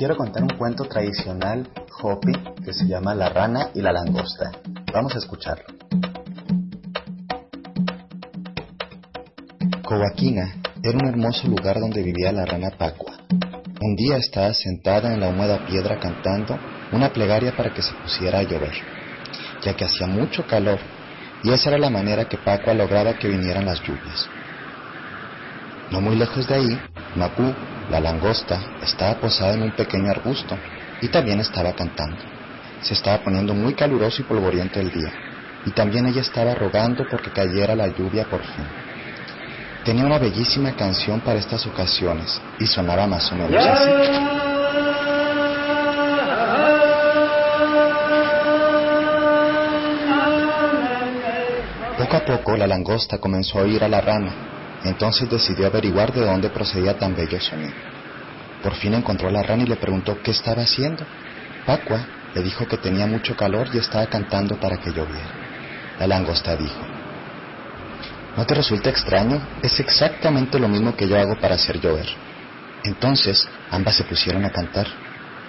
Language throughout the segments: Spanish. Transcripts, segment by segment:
Quiero contar un cuento tradicional Hopi que se llama La rana y la langosta. Vamos a escucharlo. Coaquina era un hermoso lugar donde vivía la rana Pacua. Un día estaba sentada en la húmeda piedra cantando una plegaria para que se pusiera a llover, ya que hacía mucho calor y esa era la manera que Pacua lograba que vinieran las lluvias. No muy lejos de ahí, Macu, la langosta, estaba posada en un pequeño arbusto y también estaba cantando. Se estaba poniendo muy caluroso y polvoriento el día, y también ella estaba rogando porque cayera la lluvia por fin. Tenía una bellísima canción para estas ocasiones y sonaba más o menos así. Poco a poco la langosta comenzó a oír a la rana entonces decidió averiguar de dónde procedía tan bello sonido. Por fin encontró a la rana y le preguntó qué estaba haciendo. Pacua le dijo que tenía mucho calor y estaba cantando para que lloviera. La langosta dijo, ¿no te resulta extraño? Es exactamente lo mismo que yo hago para hacer llover. Entonces ambas se pusieron a cantar.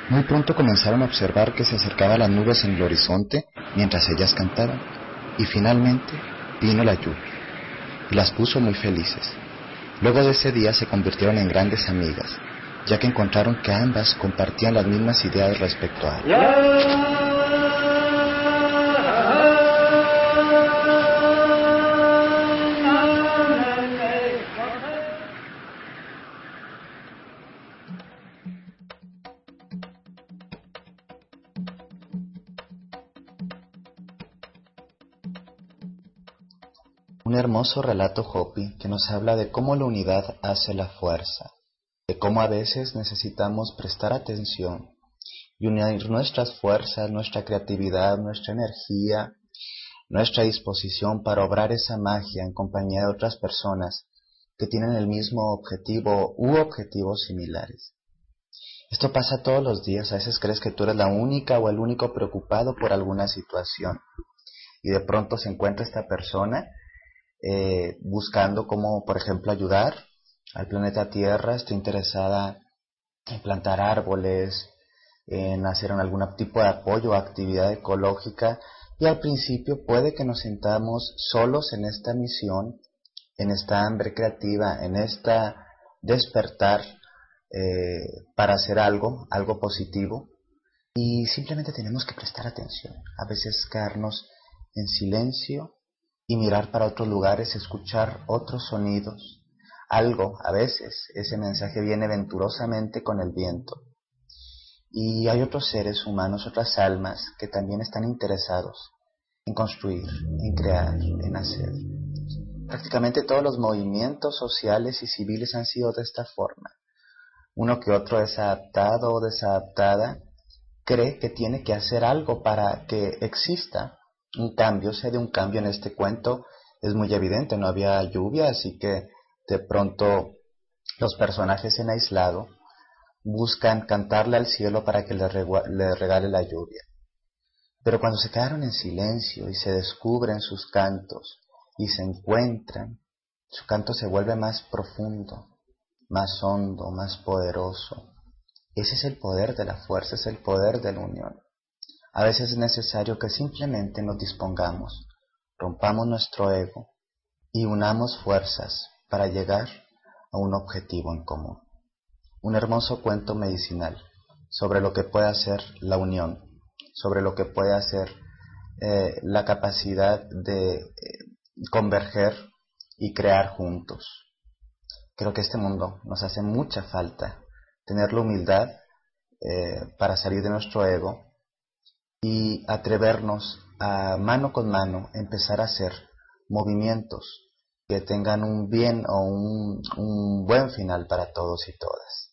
Muy pronto comenzaron a observar que se acercaban las nubes en el horizonte mientras ellas cantaban. Y finalmente vino la lluvia y las puso muy felices. Luego de ese día se convirtieron en grandes amigas, ya que encontraron que ambas compartían las mismas ideas respecto a Un hermoso relato Hopi que nos habla de cómo la unidad hace la fuerza, de cómo a veces necesitamos prestar atención y unir nuestras fuerzas, nuestra creatividad, nuestra energía, nuestra disposición para obrar esa magia en compañía de otras personas que tienen el mismo objetivo u objetivos similares. Esto pasa todos los días, a veces crees que tú eres la única o el único preocupado por alguna situación y de pronto se encuentra esta persona eh, buscando cómo, por ejemplo, ayudar al planeta Tierra, está interesada en plantar árboles, en hacer algún tipo de apoyo o actividad ecológica. Y al principio puede que nos sintamos solos en esta misión, en esta hambre creativa, en esta despertar eh, para hacer algo, algo positivo. Y simplemente tenemos que prestar atención, a veces quedarnos en silencio y mirar para otros lugares, escuchar otros sonidos. Algo, a veces, ese mensaje viene venturosamente con el viento. Y hay otros seres humanos, otras almas, que también están interesados en construir, en crear, en hacer. Prácticamente todos los movimientos sociales y civiles han sido de esta forma. Uno que otro desadaptado o desadaptada cree que tiene que hacer algo para que exista un cambio, se de un cambio en este cuento, es muy evidente, no había lluvia, así que de pronto los personajes en aislado buscan cantarle al cielo para que le, le regale la lluvia. Pero cuando se quedaron en silencio y se descubren sus cantos y se encuentran, su canto se vuelve más profundo, más hondo, más poderoso. Ese es el poder de la fuerza, es el poder de la unión. A veces es necesario que simplemente nos dispongamos, rompamos nuestro ego y unamos fuerzas para llegar a un objetivo en común. Un hermoso cuento medicinal sobre lo que puede hacer la unión, sobre lo que puede hacer eh, la capacidad de eh, converger y crear juntos. Creo que este mundo nos hace mucha falta tener la humildad eh, para salir de nuestro ego y atrevernos a mano con mano empezar a hacer movimientos que tengan un bien o un, un buen final para todos y todas.